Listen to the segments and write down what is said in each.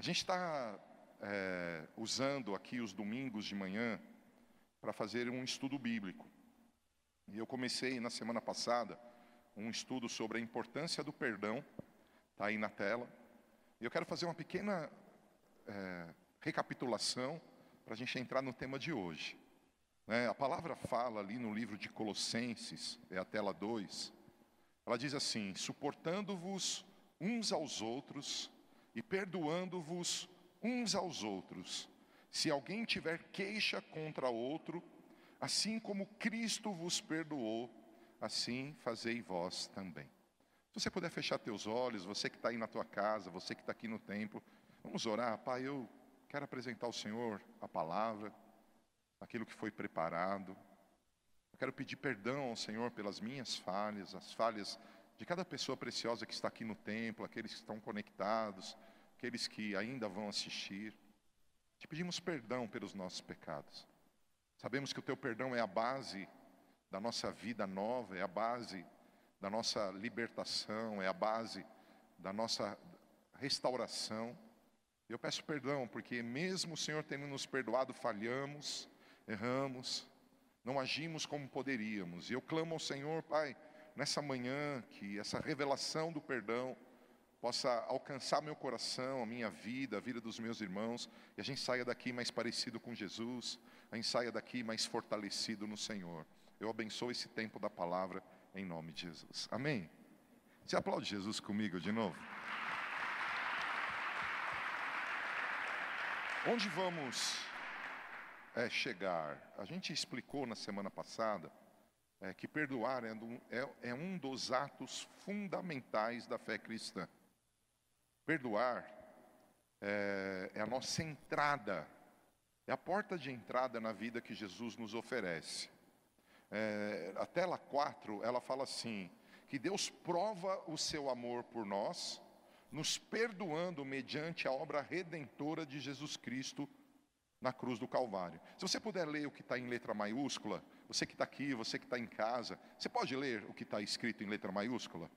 A gente está é, usando aqui os domingos de manhã para fazer um estudo bíblico. E eu comecei na semana passada um estudo sobre a importância do perdão, está aí na tela. E eu quero fazer uma pequena é, recapitulação para a gente entrar no tema de hoje. Né, a palavra fala ali no livro de Colossenses, é a tela 2, ela diz assim: suportando-vos uns aos outros e perdoando-vos uns aos outros. Se alguém tiver queixa contra outro, assim como Cristo vos perdoou, assim fazei vós também. Se você puder fechar teus olhos, você que está aí na tua casa, você que está aqui no templo, vamos orar. Pai, eu quero apresentar ao Senhor a palavra, aquilo que foi preparado. Eu quero pedir perdão ao Senhor pelas minhas falhas, as falhas de cada pessoa preciosa que está aqui no templo, aqueles que estão conectados, aqueles que ainda vão assistir. Te pedimos perdão pelos nossos pecados. Sabemos que o teu perdão é a base da nossa vida nova, é a base da nossa libertação, é a base da nossa restauração. Eu peço perdão, porque mesmo o Senhor tendo nos perdoado, falhamos, erramos, não agimos como poderíamos. E eu clamo ao Senhor, Pai, nessa manhã, que essa revelação do perdão possa alcançar meu coração, a minha vida, a vida dos meus irmãos, e a gente saia daqui mais parecido com Jesus, a gente saia daqui mais fortalecido no Senhor. Eu abençoo esse tempo da palavra em nome de Jesus. Amém? Você aplaude Jesus comigo de novo? Onde vamos é, chegar? A gente explicou na semana passada é, que perdoar é, é, é um dos atos fundamentais da fé cristã. Perdoar é, é, a nossa entrada, é a porta de entrada na vida que Jesus nos oferece. É, a tela 4, ela fala assim: que Deus prova o seu amor por nós, nos perdoando mediante a obra redentora de Jesus Cristo na cruz do Calvário. Se você puder ler o que está em letra maiúscula, você que está aqui, você que está em casa, você pode ler o que está escrito em letra maiúscula?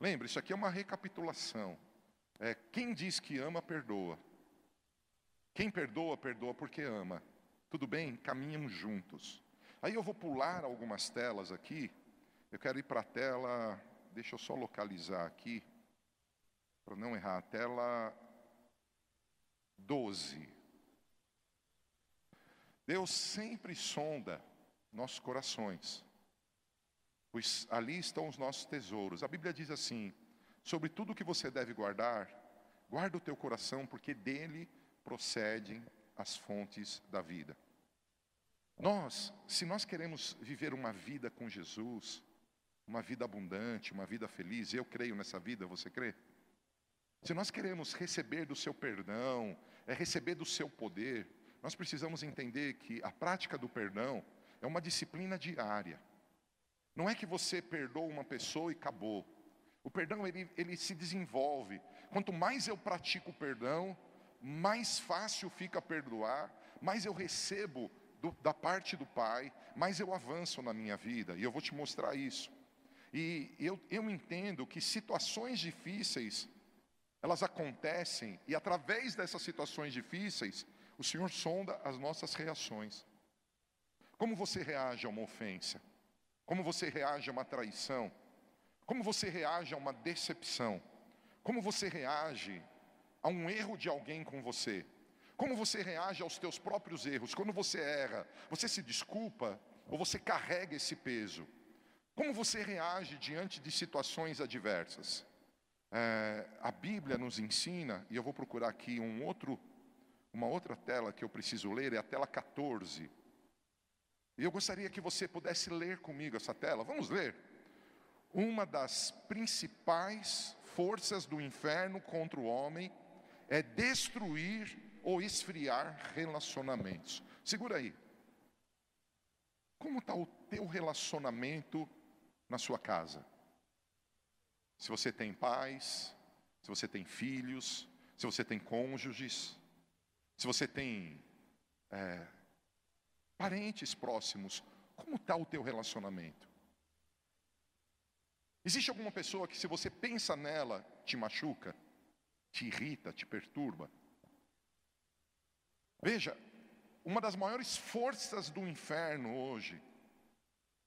Lembre, isso aqui é uma recapitulação. É, quem diz que ama, perdoa. Quem perdoa, perdoa porque ama. Tudo bem? Caminham juntos. Aí eu vou pular algumas telas aqui. Eu quero ir para a tela, deixa eu só localizar aqui, para não errar, tela 12. Deus sempre sonda nossos corações, pois ali estão os nossos tesouros. A Bíblia diz assim: sobre tudo que você deve guardar, guarda o teu coração, porque dele procedem as fontes da vida. Nós, se nós queremos viver uma vida com Jesus, uma vida abundante, uma vida feliz, eu creio nessa vida, você crê? Se nós queremos receber do seu perdão, é receber do seu poder, nós precisamos entender que a prática do perdão é uma disciplina diária. Não é que você perdoa uma pessoa e acabou. O perdão ele, ele se desenvolve. Quanto mais eu pratico o perdão, mais fácil fica perdoar, mais eu recebo do, da parte do Pai, mais eu avanço na minha vida. E eu vou te mostrar isso. E eu, eu entendo que situações difíceis elas acontecem e através dessas situações difíceis, o Senhor sonda as nossas reações. Como você reage a uma ofensa? Como você reage a uma traição? Como você reage a uma decepção? Como você reage a um erro de alguém com você? Como você reage aos teus próprios erros? Quando você erra, você se desculpa ou você carrega esse peso? Como você reage diante de situações adversas? É, a Bíblia nos ensina, e eu vou procurar aqui um outro, uma outra tela que eu preciso ler, é a tela 14. E eu gostaria que você pudesse ler comigo essa tela. Vamos ler. Uma das principais forças do inferno contra o homem é destruir ou esfriar relacionamentos. Segura aí. Como está o teu relacionamento na sua casa? Se você tem pais, se você tem filhos, se você tem cônjuges, se você tem é, parentes próximos, como está o teu relacionamento? Existe alguma pessoa que, se você pensa nela, te machuca, te irrita, te perturba. Veja, uma das maiores forças do inferno hoje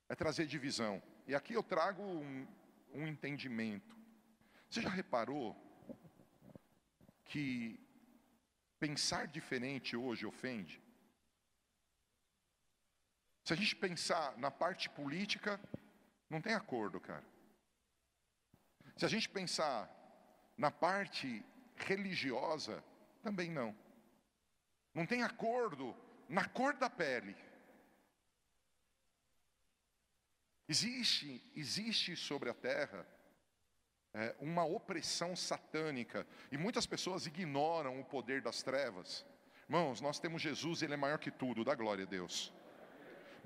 é trazer divisão. E aqui eu trago um, um entendimento. Você já reparou que pensar diferente hoje ofende? Se a gente pensar na parte política, não tem acordo, cara. Se a gente pensar na parte religiosa, também não. Não tem acordo na cor da pele. Existe, existe sobre a terra é, uma opressão satânica e muitas pessoas ignoram o poder das trevas. Irmãos, nós temos Jesus, ele é maior que tudo, dá glória a Deus.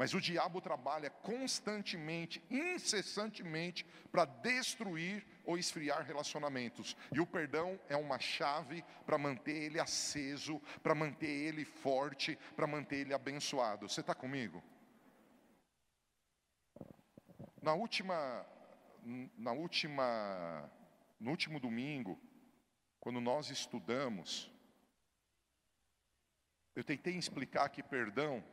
Mas o diabo trabalha constantemente, incessantemente, para destruir ou esfriar relacionamentos. E o perdão é uma chave para manter ele aceso, para manter ele forte, para manter ele abençoado. Você está comigo? Na última, na última, no último domingo, quando nós estudamos, eu tentei explicar que perdão,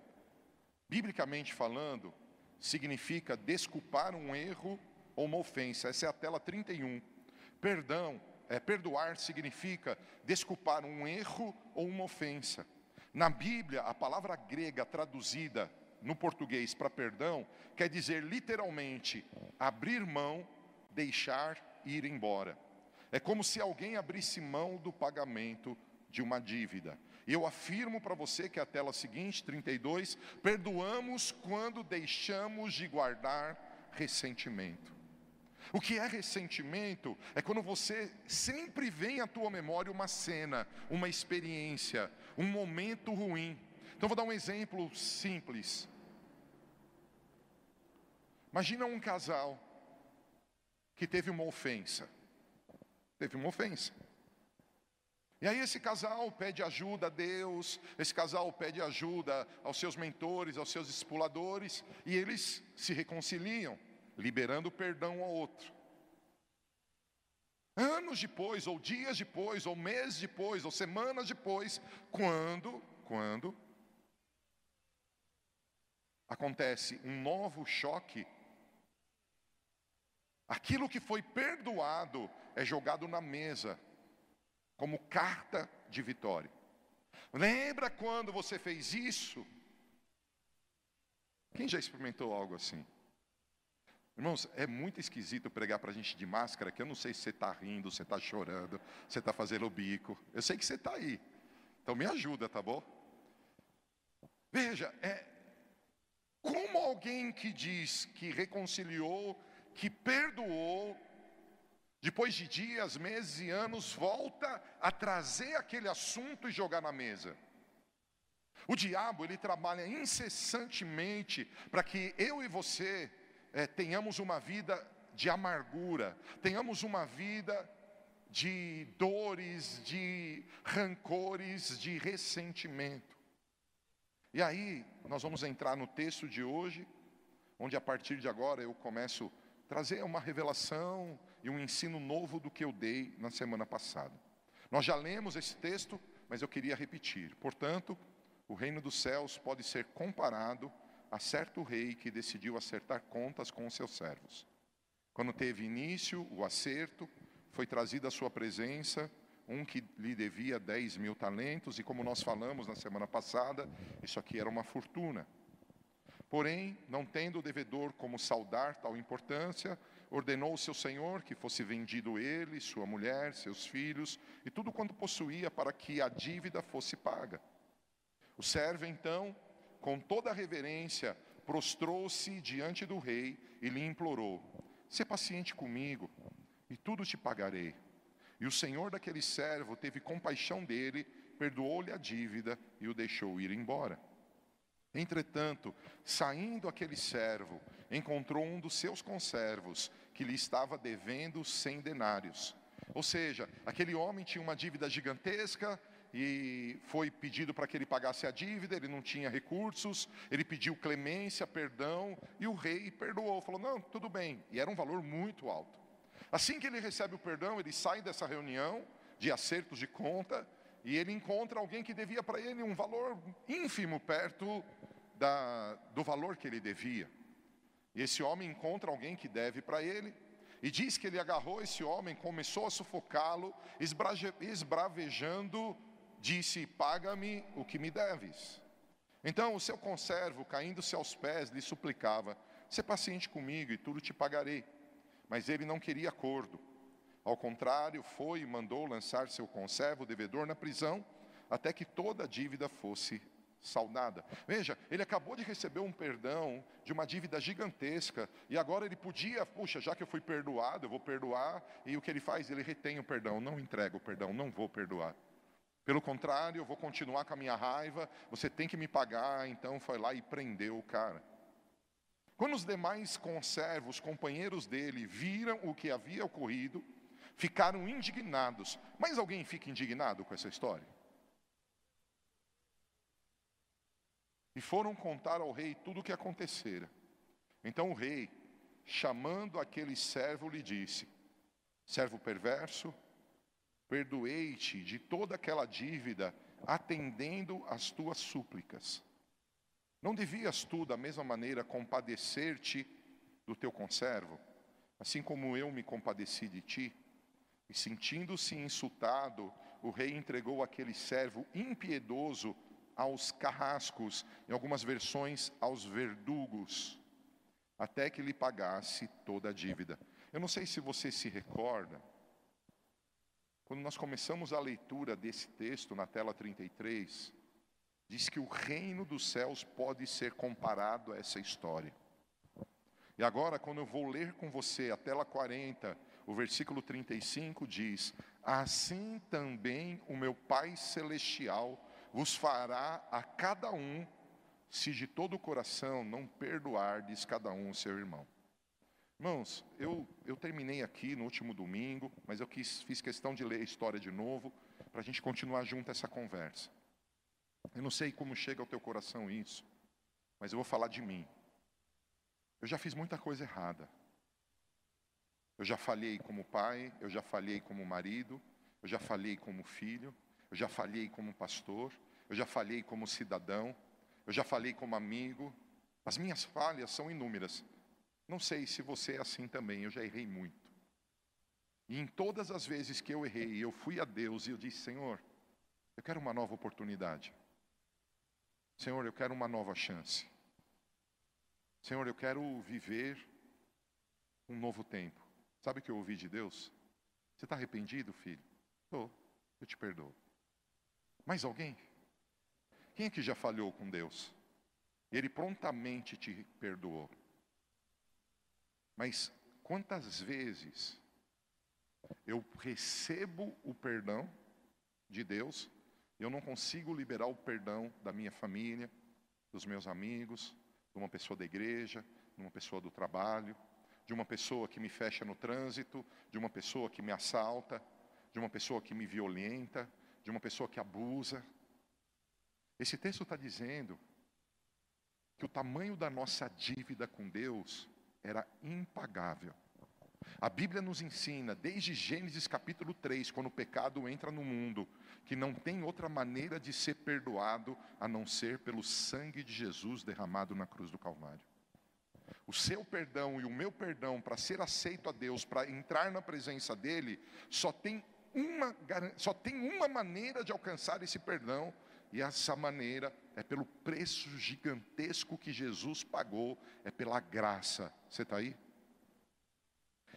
biblicamente falando, significa desculpar um erro ou uma ofensa. Essa é a tela 31. Perdão, é, perdoar significa desculpar um erro ou uma ofensa. Na Bíblia, a palavra grega traduzida no português para perdão, quer dizer literalmente abrir mão, deixar ir embora. É como se alguém abrisse mão do pagamento de uma dívida. Eu afirmo para você que é a tela seguinte, 32, perdoamos quando deixamos de guardar ressentimento. O que é ressentimento? É quando você sempre vem à tua memória uma cena, uma experiência, um momento ruim então vou dar um exemplo simples. Imagina um casal que teve uma ofensa. Teve uma ofensa. E aí esse casal pede ajuda a Deus, esse casal pede ajuda aos seus mentores, aos seus discipuladores, e eles se reconciliam, liberando perdão ao outro. Anos depois, ou dias depois, ou meses depois, ou semanas depois, quando, quando acontece um novo choque, aquilo que foi perdoado é jogado na mesa como carta de vitória. Lembra quando você fez isso? Quem já experimentou algo assim? Irmãos, é muito esquisito pregar para a gente de máscara, que eu não sei se você está rindo, se está chorando, se está fazendo o bico. Eu sei que você está aí. Então me ajuda, tá bom? Veja, é, como alguém que diz que reconciliou, que perdoou, depois de dias, meses e anos, volta a trazer aquele assunto e jogar na mesa? O diabo, ele trabalha incessantemente para que eu e você é, tenhamos uma vida de amargura, tenhamos uma vida de dores, de rancores, de ressentimento. E aí, nós vamos entrar no texto de hoje, onde a partir de agora eu começo a trazer uma revelação e um ensino novo do que eu dei na semana passada. Nós já lemos esse texto, mas eu queria repetir. Portanto, o reino dos céus pode ser comparado a certo rei que decidiu acertar contas com os seus servos. Quando teve início o acerto, foi trazido à sua presença um que lhe devia 10 mil talentos, e como nós falamos na semana passada, isso aqui era uma fortuna. Porém, não tendo o devedor como saudar tal importância, ordenou o seu senhor que fosse vendido ele, sua mulher, seus filhos e tudo quanto possuía para que a dívida fosse paga. O servo então, com toda a reverência, prostrou-se diante do rei e lhe implorou: "Se paciente comigo, e tudo te pagarei." E o senhor daquele servo teve compaixão dele, perdoou-lhe a dívida e o deixou ir embora. Entretanto, saindo aquele servo, encontrou um dos seus conservos que lhe estava devendo cem denários. Ou seja, aquele homem tinha uma dívida gigantesca e foi pedido para que ele pagasse a dívida, ele não tinha recursos, ele pediu clemência, perdão, e o rei perdoou, falou: Não, tudo bem, e era um valor muito alto. Assim que ele recebe o perdão, ele sai dessa reunião de acertos de conta e ele encontra alguém que devia para ele um valor ínfimo perto da, do valor que ele devia. E esse homem encontra alguém que deve para ele e diz que ele agarrou esse homem, começou a sufocá-lo, esbravejando, disse: Paga-me o que me deves. Então o seu conservo, caindo-se aos pés, lhe suplicava: Sê paciente comigo e tudo te pagarei. Mas ele não queria acordo. Ao contrário, foi e mandou lançar seu conservo, devedor, na prisão, até que toda a dívida fosse saldada. Veja, ele acabou de receber um perdão de uma dívida gigantesca e agora ele podia, puxa, já que eu fui perdoado, eu vou perdoar. E o que ele faz? Ele retém o perdão, não entrega o perdão, não vou perdoar. Pelo contrário, eu vou continuar com a minha raiva, você tem que me pagar. Então foi lá e prendeu o cara. Quando os demais conservos, companheiros dele, viram o que havia ocorrido, ficaram indignados. Mas alguém fica indignado com essa história? E foram contar ao rei tudo o que acontecera. Então o rei, chamando aquele servo, lhe disse: Servo perverso, perdoei-te de toda aquela dívida, atendendo às tuas súplicas. Não devias tu, da mesma maneira, compadecer-te do teu conservo, assim como eu me compadeci de ti? E sentindo-se insultado, o rei entregou aquele servo impiedoso aos carrascos, em algumas versões, aos verdugos, até que lhe pagasse toda a dívida. Eu não sei se você se recorda, quando nós começamos a leitura desse texto na tela 33, diz que o reino dos céus pode ser comparado a essa história. E agora, quando eu vou ler com você a tela 40, o versículo 35 diz: Assim também o meu Pai Celestial vos fará a cada um, se de todo o coração não perdoardes cada um o seu irmão. Irmãos, eu, eu terminei aqui no último domingo, mas eu quis, fiz questão de ler a história de novo, para a gente continuar junto essa conversa. Eu não sei como chega ao teu coração isso, mas eu vou falar de mim. Eu já fiz muita coisa errada. Eu já falhei como pai, eu já falhei como marido, eu já falhei como filho, eu já falhei como pastor, eu já falhei como cidadão, eu já falei como amigo. As minhas falhas são inúmeras. Não sei se você é assim também, eu já errei muito. E em todas as vezes que eu errei, eu fui a Deus e eu disse: Senhor, eu quero uma nova oportunidade. Senhor, eu quero uma nova chance. Senhor, eu quero viver um novo tempo. Sabe o que eu ouvi de Deus? Você está arrependido, filho? Estou, eu te perdoo. Mais alguém? Quem é que já falhou com Deus? Ele prontamente te perdoou. Mas quantas vezes eu recebo o perdão de Deus eu não consigo liberar o perdão da minha família, dos meus amigos, de uma pessoa da igreja, de uma pessoa do trabalho, de uma pessoa que me fecha no trânsito, de uma pessoa que me assalta, de uma pessoa que me violenta, de uma pessoa que abusa. Esse texto está dizendo que o tamanho da nossa dívida com Deus era impagável. A Bíblia nos ensina, desde Gênesis capítulo 3, quando o pecado entra no mundo, que não tem outra maneira de ser perdoado a não ser pelo sangue de Jesus derramado na cruz do Calvário. O seu perdão e o meu perdão, para ser aceito a Deus, para entrar na presença dEle, só tem uma, só tem uma maneira de alcançar esse perdão, e essa maneira é pelo preço gigantesco que Jesus pagou, é pela graça. Você está aí?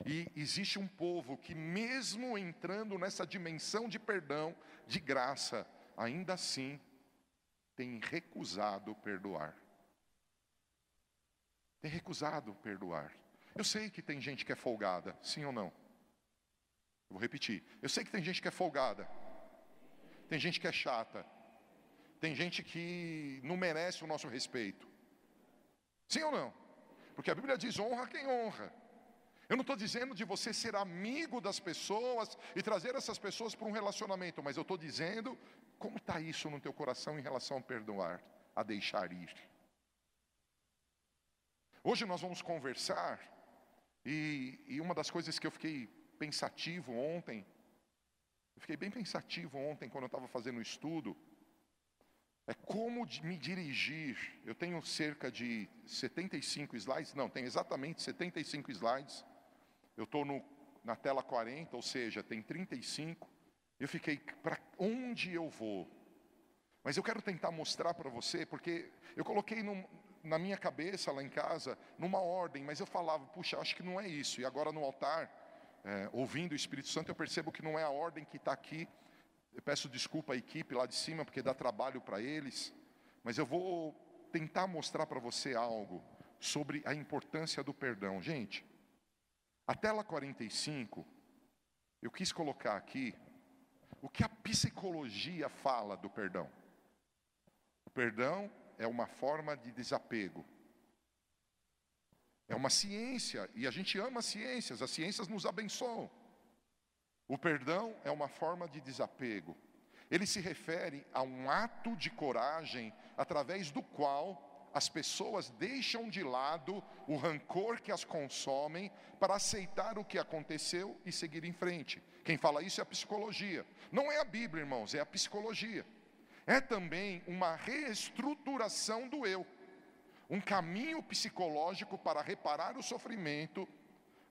E existe um povo que, mesmo entrando nessa dimensão de perdão, de graça, ainda assim tem recusado perdoar. Tem recusado perdoar. Eu sei que tem gente que é folgada, sim ou não? Eu vou repetir. Eu sei que tem gente que é folgada. Tem gente que é chata. Tem gente que não merece o nosso respeito. Sim ou não? Porque a Bíblia diz: honra quem honra. Eu não estou dizendo de você ser amigo das pessoas e trazer essas pessoas para um relacionamento, mas eu estou dizendo como está isso no teu coração em relação a perdoar, a deixar ir. Hoje nós vamos conversar e, e uma das coisas que eu fiquei pensativo ontem. Eu fiquei bem pensativo ontem quando eu estava fazendo o estudo. É como me dirigir. Eu tenho cerca de 75 slides, não, tem exatamente 75 slides. Eu estou na tela 40, ou seja, tem 35. Eu fiquei, para onde eu vou? Mas eu quero tentar mostrar para você, porque eu coloquei num, na minha cabeça lá em casa, numa ordem, mas eu falava, puxa, acho que não é isso. E agora no altar, é, ouvindo o Espírito Santo, eu percebo que não é a ordem que está aqui. Eu peço desculpa à equipe lá de cima, porque dá trabalho para eles. Mas eu vou tentar mostrar para você algo sobre a importância do perdão. Gente, a tela 45, eu quis colocar aqui o que a psicologia fala do perdão. O perdão é uma forma de desapego. É uma ciência, e a gente ama ciências, as ciências nos abençoam. O perdão é uma forma de desapego. Ele se refere a um ato de coragem através do qual as pessoas deixam de lado o rancor que as consomem para aceitar o que aconteceu e seguir em frente. Quem fala isso é a psicologia. Não é a Bíblia, irmãos, é a psicologia. É também uma reestruturação do eu, um caminho psicológico para reparar o sofrimento,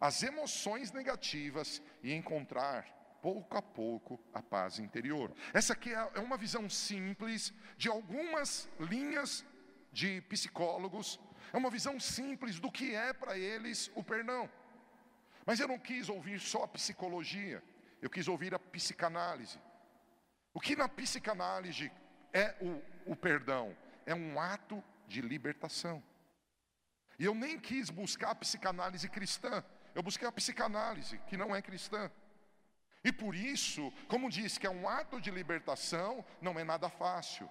as emoções negativas e encontrar pouco a pouco a paz interior. Essa aqui é, é uma visão simples de algumas linhas de psicólogos, é uma visão simples do que é para eles o perdão. Mas eu não quis ouvir só a psicologia, eu quis ouvir a psicanálise. O que na psicanálise é o, o perdão? É um ato de libertação. E eu nem quis buscar a psicanálise cristã, eu busquei a psicanálise, que não é cristã. E por isso, como diz que é um ato de libertação, não é nada fácil.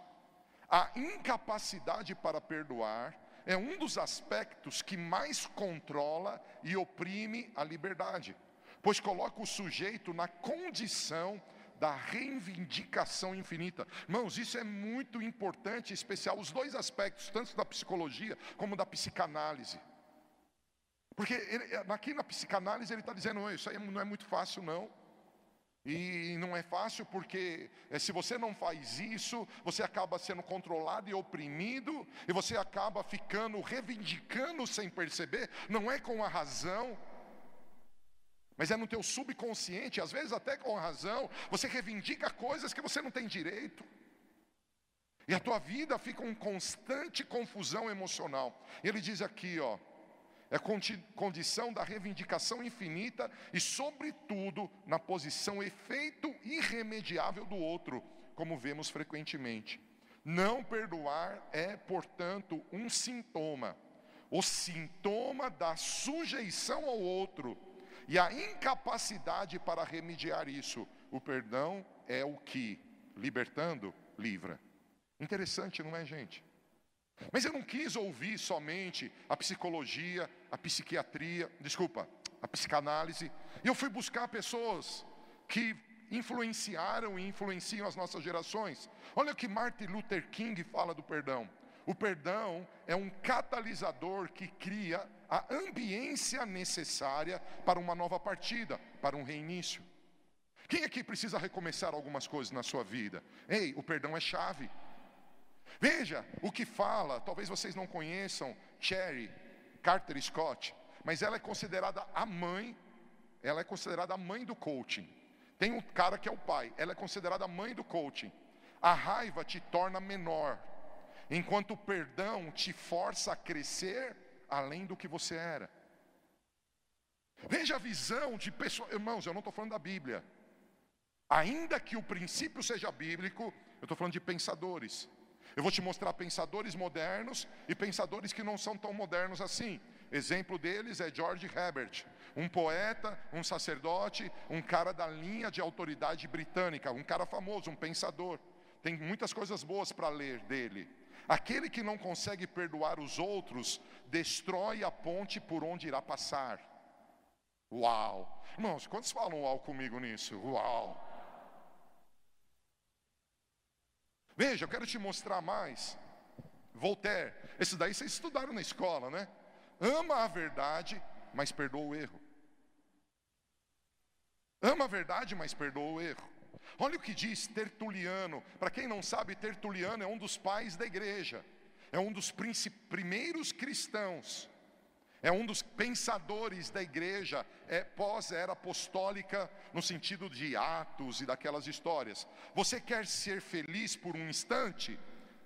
A incapacidade para perdoar é um dos aspectos que mais controla e oprime a liberdade, pois coloca o sujeito na condição da reivindicação infinita. Irmãos, isso é muito importante, especial, os dois aspectos, tanto da psicologia como da psicanálise. Porque ele, aqui na psicanálise ele está dizendo, isso aí não é muito fácil não. E não é fácil porque é, se você não faz isso, você acaba sendo controlado e oprimido, e você acaba ficando reivindicando sem perceber, não é com a razão, mas é no teu subconsciente, às vezes até com razão, você reivindica coisas que você não tem direito. E a tua vida fica uma constante confusão emocional. Ele diz aqui, ó, é condição da reivindicação infinita e, sobretudo, na posição efeito irremediável do outro, como vemos frequentemente. Não perdoar é, portanto, um sintoma, o sintoma da sujeição ao outro e a incapacidade para remediar isso. O perdão é o que, libertando, livra. Interessante, não é, gente? Mas eu não quis ouvir somente a psicologia, a psiquiatria, desculpa, a psicanálise. E eu fui buscar pessoas que influenciaram e influenciam as nossas gerações. Olha o que Martin Luther King fala do perdão. O perdão é um catalisador que cria a ambiência necessária para uma nova partida, para um reinício. Quem aqui precisa recomeçar algumas coisas na sua vida? Ei, o perdão é chave. Veja o que fala, talvez vocês não conheçam Cherry Carter Scott, mas ela é considerada a mãe, ela é considerada a mãe do coaching. Tem um cara que é o pai, ela é considerada a mãe do coaching. A raiva te torna menor, enquanto o perdão te força a crescer além do que você era. Veja a visão de pessoas, irmãos, eu não estou falando da Bíblia. Ainda que o princípio seja bíblico, eu estou falando de pensadores. Eu vou te mostrar pensadores modernos e pensadores que não são tão modernos assim. Exemplo deles é George Herbert, um poeta, um sacerdote, um cara da linha de autoridade britânica, um cara famoso, um pensador. Tem muitas coisas boas para ler dele. Aquele que não consegue perdoar os outros, destrói a ponte por onde irá passar. Uau! Irmãos, quantos falam uau comigo nisso? Uau! Veja, eu quero te mostrar mais. Voltaire, esse daí vocês estudaram na escola, né? Ama a verdade, mas perdoa o erro. Ama a verdade, mas perdoa o erro. Olha o que diz Tertuliano. Para quem não sabe, Tertuliano é um dos pais da igreja, é um dos primeiros cristãos, é um dos pensadores da igreja é, pós-era apostólica, no sentido de Atos e daquelas histórias. Você quer ser feliz por um instante?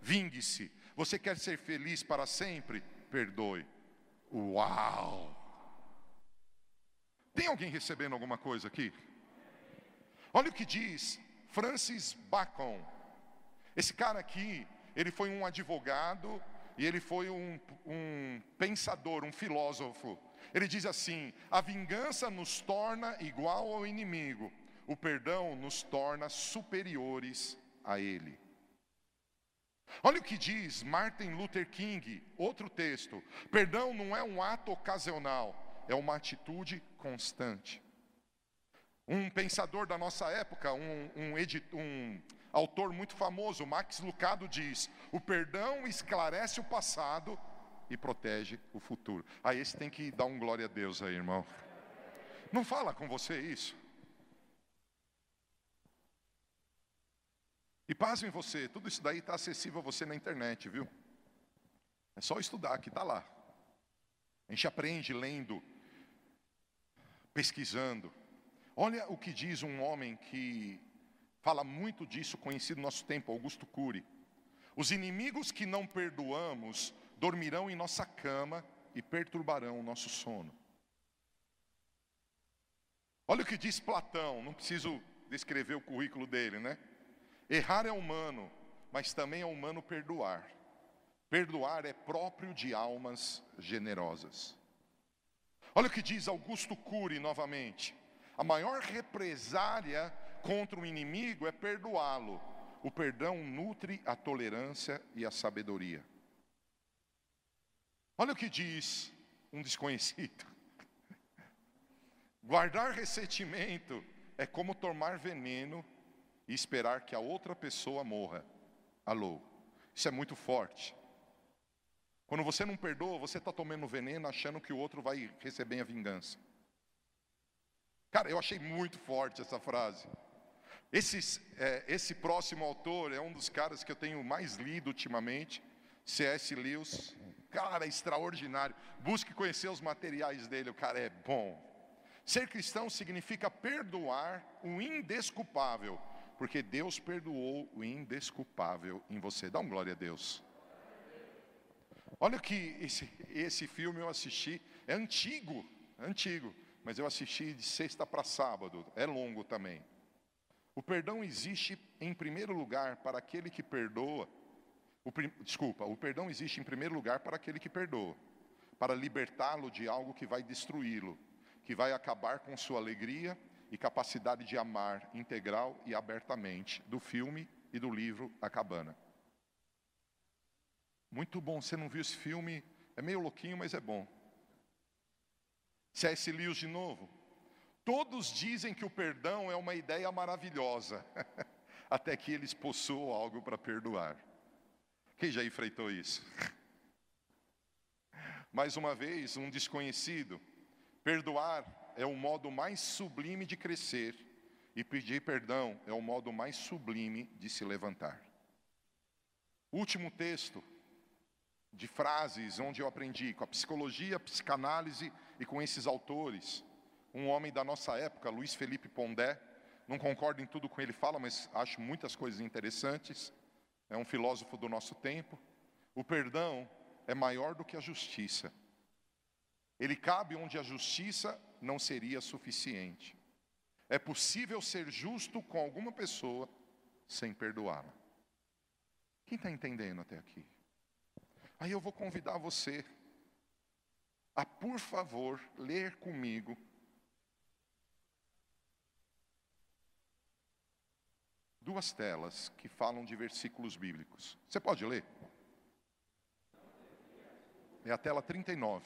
Vingue-se. Você quer ser feliz para sempre? Perdoe. Uau! Tem alguém recebendo alguma coisa aqui? Olha o que diz Francis Bacon. Esse cara aqui, ele foi um advogado e ele foi um, um pensador, um filósofo. Ele diz assim: a vingança nos torna igual ao inimigo, o perdão nos torna superiores a ele. Olha o que diz Martin Luther King, outro texto: perdão não é um ato ocasional, é uma atitude constante. Um pensador da nossa época, um, um, um autor muito famoso, Max Lucado, diz: o perdão esclarece o passado e protege o futuro. Aí esse tem que dar um glória a Deus aí, irmão. Não fala com você isso? E pasmem você, tudo isso daí está acessível a você na internet, viu? É só estudar que está lá. A gente aprende lendo, pesquisando. Olha o que diz um homem que fala muito disso, conhecido no nosso tempo, Augusto Cury. Os inimigos que não perdoamos dormirão em nossa cama e perturbarão o nosso sono. Olha o que diz Platão, não preciso descrever o currículo dele, né? Errar é humano, mas também é humano perdoar. Perdoar é próprio de almas generosas. Olha o que diz Augusto Cury novamente. A maior represália contra o inimigo é perdoá-lo. O perdão nutre a tolerância e a sabedoria. Olha o que diz um desconhecido. Guardar ressentimento é como tomar veneno e esperar que a outra pessoa morra. Alô, isso é muito forte. Quando você não perdoa, você está tomando veneno achando que o outro vai receber a vingança. Cara, eu achei muito forte essa frase. Esse, é, esse próximo autor é um dos caras que eu tenho mais lido ultimamente, C.S. Lewis. Cara, extraordinário. Busque conhecer os materiais dele, o cara é bom. Ser cristão significa perdoar o indesculpável, porque Deus perdoou o indesculpável em você. Dá um glória a Deus. Olha que esse, esse filme eu assisti, é antigo, antigo mas eu assisti de sexta para sábado, é longo também. O perdão existe em primeiro lugar para aquele que perdoa. O, desculpa, o perdão existe em primeiro lugar para aquele que perdoa, para libertá-lo de algo que vai destruí-lo, que vai acabar com sua alegria e capacidade de amar integral e abertamente, do filme e do livro A Cabana. Muito bom, você não viu esse filme? É meio louquinho, mas é bom. C.S. Lewis de novo. Todos dizem que o perdão é uma ideia maravilhosa, até que eles possuam algo para perdoar. Quem já enfrentou isso? Mais uma vez, um desconhecido. Perdoar é o modo mais sublime de crescer, e pedir perdão é o modo mais sublime de se levantar. Último texto de frases onde eu aprendi com a psicologia, a psicanálise e com esses autores. Um homem da nossa época, Luiz Felipe Pondé, não concordo em tudo com ele fala, mas acho muitas coisas interessantes. É um filósofo do nosso tempo. O perdão é maior do que a justiça. Ele cabe onde a justiça não seria suficiente. É possível ser justo com alguma pessoa sem perdoá-la. Quem está entendendo até aqui? Aí eu vou convidar você a, por favor, ler comigo duas telas que falam de versículos bíblicos. Você pode ler? É a tela 39.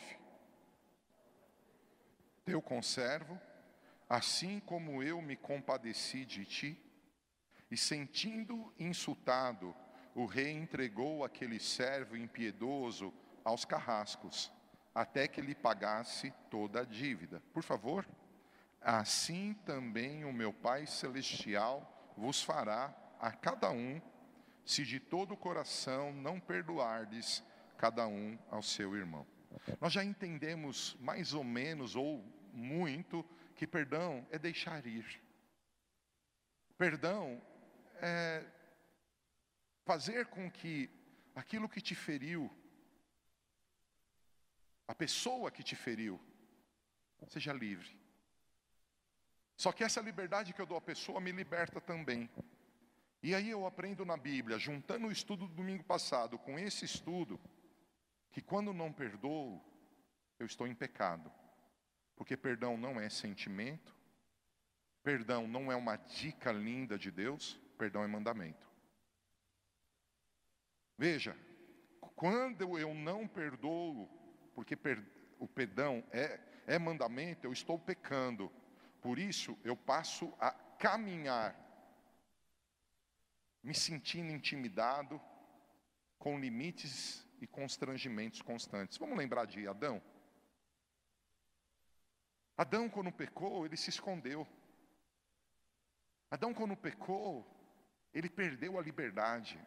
Teu conservo, assim como eu me compadeci de ti, e sentindo insultado, o rei entregou aquele servo impiedoso aos carrascos até que lhe pagasse toda a dívida. Por favor, assim também o meu Pai Celestial vos fará a cada um, se de todo o coração não perdoardes cada um ao seu irmão. Nós já entendemos mais ou menos, ou muito, que perdão é deixar ir. Perdão é fazer com que aquilo que te feriu, a pessoa que te feriu, seja livre. Só que essa liberdade que eu dou à pessoa me liberta também. E aí eu aprendo na Bíblia, juntando o estudo do domingo passado com esse estudo, que quando não perdoo, eu estou em pecado. Porque perdão não é sentimento, perdão não é uma dica linda de Deus, perdão é mandamento. Veja, quando eu não perdoo, porque per, o perdão é, é mandamento, eu estou pecando. Por isso, eu passo a caminhar, me sentindo intimidado, com limites e constrangimentos constantes. Vamos lembrar de Adão? Adão, quando pecou, ele se escondeu. Adão, quando pecou, ele perdeu a liberdade.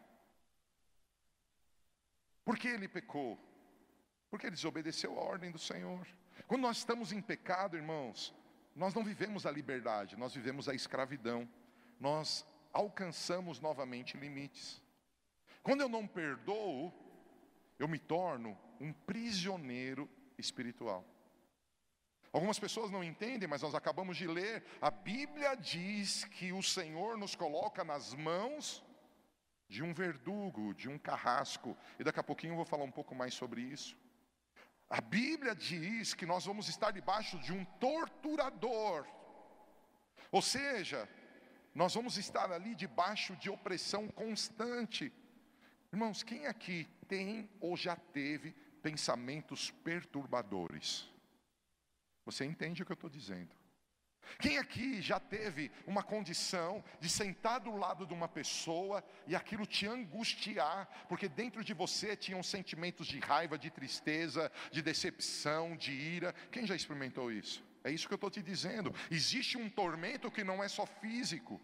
Por que ele pecou? Porque ele desobedeceu a ordem do Senhor. Quando nós estamos em pecado, irmãos, nós não vivemos a liberdade, nós vivemos a escravidão. Nós alcançamos novamente limites. Quando eu não perdoo, eu me torno um prisioneiro espiritual. Algumas pessoas não entendem, mas nós acabamos de ler, a Bíblia diz que o Senhor nos coloca nas mãos de um verdugo, de um carrasco, e daqui a pouquinho eu vou falar um pouco mais sobre isso. A Bíblia diz que nós vamos estar debaixo de um torturador. Ou seja, nós vamos estar ali debaixo de opressão constante. Irmãos, quem aqui tem ou já teve pensamentos perturbadores? Você entende o que eu estou dizendo? Quem aqui já teve uma condição de sentar do lado de uma pessoa e aquilo te angustiar, porque dentro de você tinham sentimentos de raiva, de tristeza, de decepção, de ira? Quem já experimentou isso? É isso que eu estou te dizendo. Existe um tormento que não é só físico.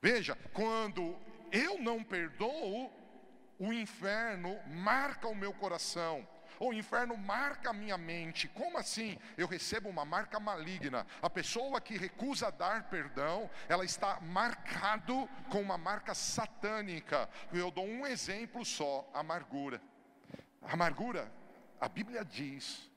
Veja, quando eu não perdoo, o inferno marca o meu coração o inferno marca a minha mente. Como assim? Eu recebo uma marca maligna. A pessoa que recusa dar perdão, ela está marcado com uma marca satânica. Eu dou um exemplo só: amargura. Amargura, a Bíblia diz,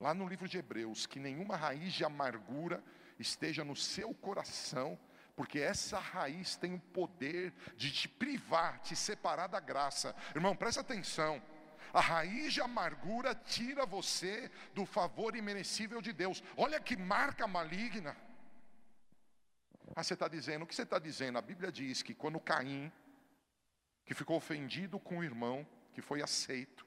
lá no livro de Hebreus, que nenhuma raiz de amargura esteja no seu coração, porque essa raiz tem o poder de te privar, te separar da graça. Irmão, presta atenção. A raiz de amargura tira você do favor imerecível de Deus. Olha que marca maligna. Ah, você está dizendo, o que você está dizendo? A Bíblia diz que quando Caim, que ficou ofendido com o irmão, que foi aceito,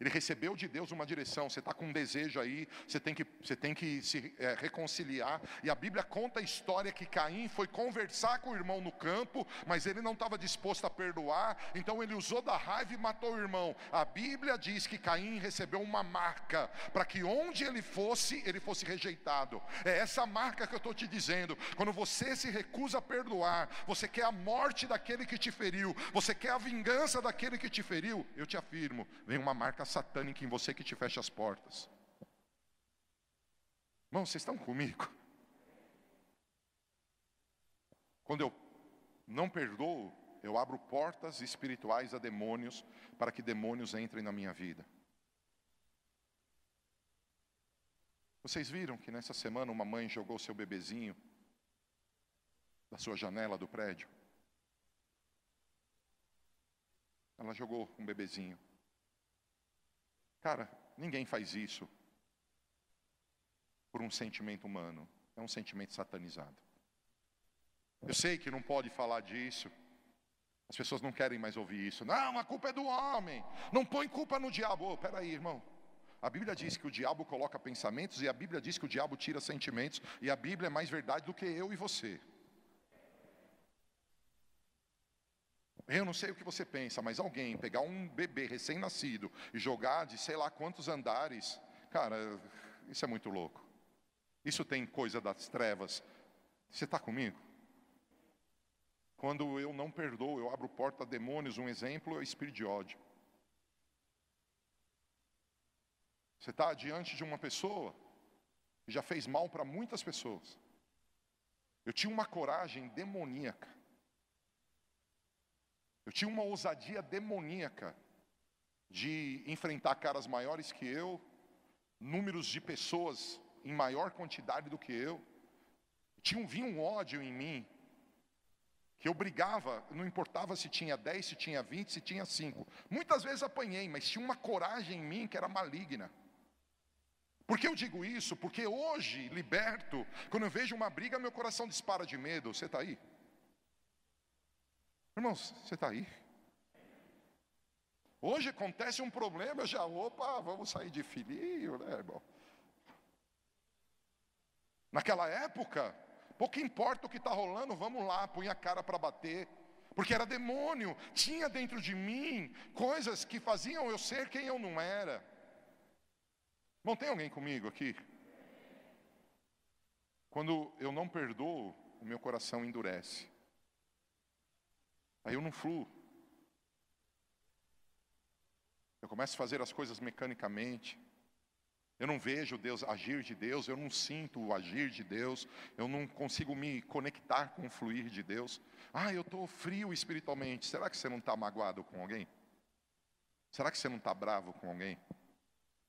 ele recebeu de Deus uma direção. Você está com um desejo aí, você tem que, você tem que se é, reconciliar. E a Bíblia conta a história que Caim foi conversar com o irmão no campo, mas ele não estava disposto a perdoar, então ele usou da raiva e matou o irmão. A Bíblia diz que Caim recebeu uma marca, para que onde ele fosse, ele fosse rejeitado. É essa marca que eu estou te dizendo. Quando você se recusa a perdoar, você quer a morte daquele que te feriu, você quer a vingança daquele que te feriu, eu te afirmo, vem uma marca satânica em você que te fecha as portas. Irmãos, vocês estão comigo? Quando eu não perdoo, eu abro portas espirituais a demônios para que demônios entrem na minha vida. Vocês viram que nessa semana uma mãe jogou seu bebezinho da sua janela do prédio? Ela jogou um bebezinho. Cara, ninguém faz isso por um sentimento humano, é um sentimento satanizado. Eu sei que não pode falar disso, as pessoas não querem mais ouvir isso. Não, a culpa é do homem, não põe culpa no diabo. Oh, peraí, irmão. A Bíblia diz que o diabo coloca pensamentos, e a Bíblia diz que o diabo tira sentimentos, e a Bíblia é mais verdade do que eu e você. Eu não sei o que você pensa, mas alguém pegar um bebê recém-nascido e jogar de sei lá quantos andares, cara, isso é muito louco. Isso tem coisa das trevas. Você está comigo? Quando eu não perdoo, eu abro porta a demônios. Um exemplo é o espírito de ódio. Você está diante de uma pessoa que já fez mal para muitas pessoas. Eu tinha uma coragem demoníaca. Eu tinha uma ousadia demoníaca de enfrentar caras maiores que eu, números de pessoas em maior quantidade do que eu. Tinha um, vinha um ódio em mim, que eu brigava, não importava se tinha 10, se tinha 20, se tinha 5. Muitas vezes apanhei, mas tinha uma coragem em mim que era maligna. Por que eu digo isso? Porque hoje, liberto, quando eu vejo uma briga, meu coração dispara de medo. Você está aí? Irmãos, você está aí? Hoje acontece um problema, já, opa, vamos sair de filhinho, né, irmão? Naquela época, pouco importa o que está rolando, vamos lá, põe a cara para bater. Porque era demônio, tinha dentro de mim coisas que faziam eu ser quem eu não era. Não tem alguém comigo aqui? Quando eu não perdoo, o meu coração endurece. Aí eu não fluo. Eu começo a fazer as coisas mecanicamente. Eu não vejo Deus agir de Deus, eu não sinto o agir de Deus, eu não consigo me conectar com o fluir de Deus. Ah, eu estou frio espiritualmente. Será que você não está magoado com alguém? Será que você não está bravo com alguém?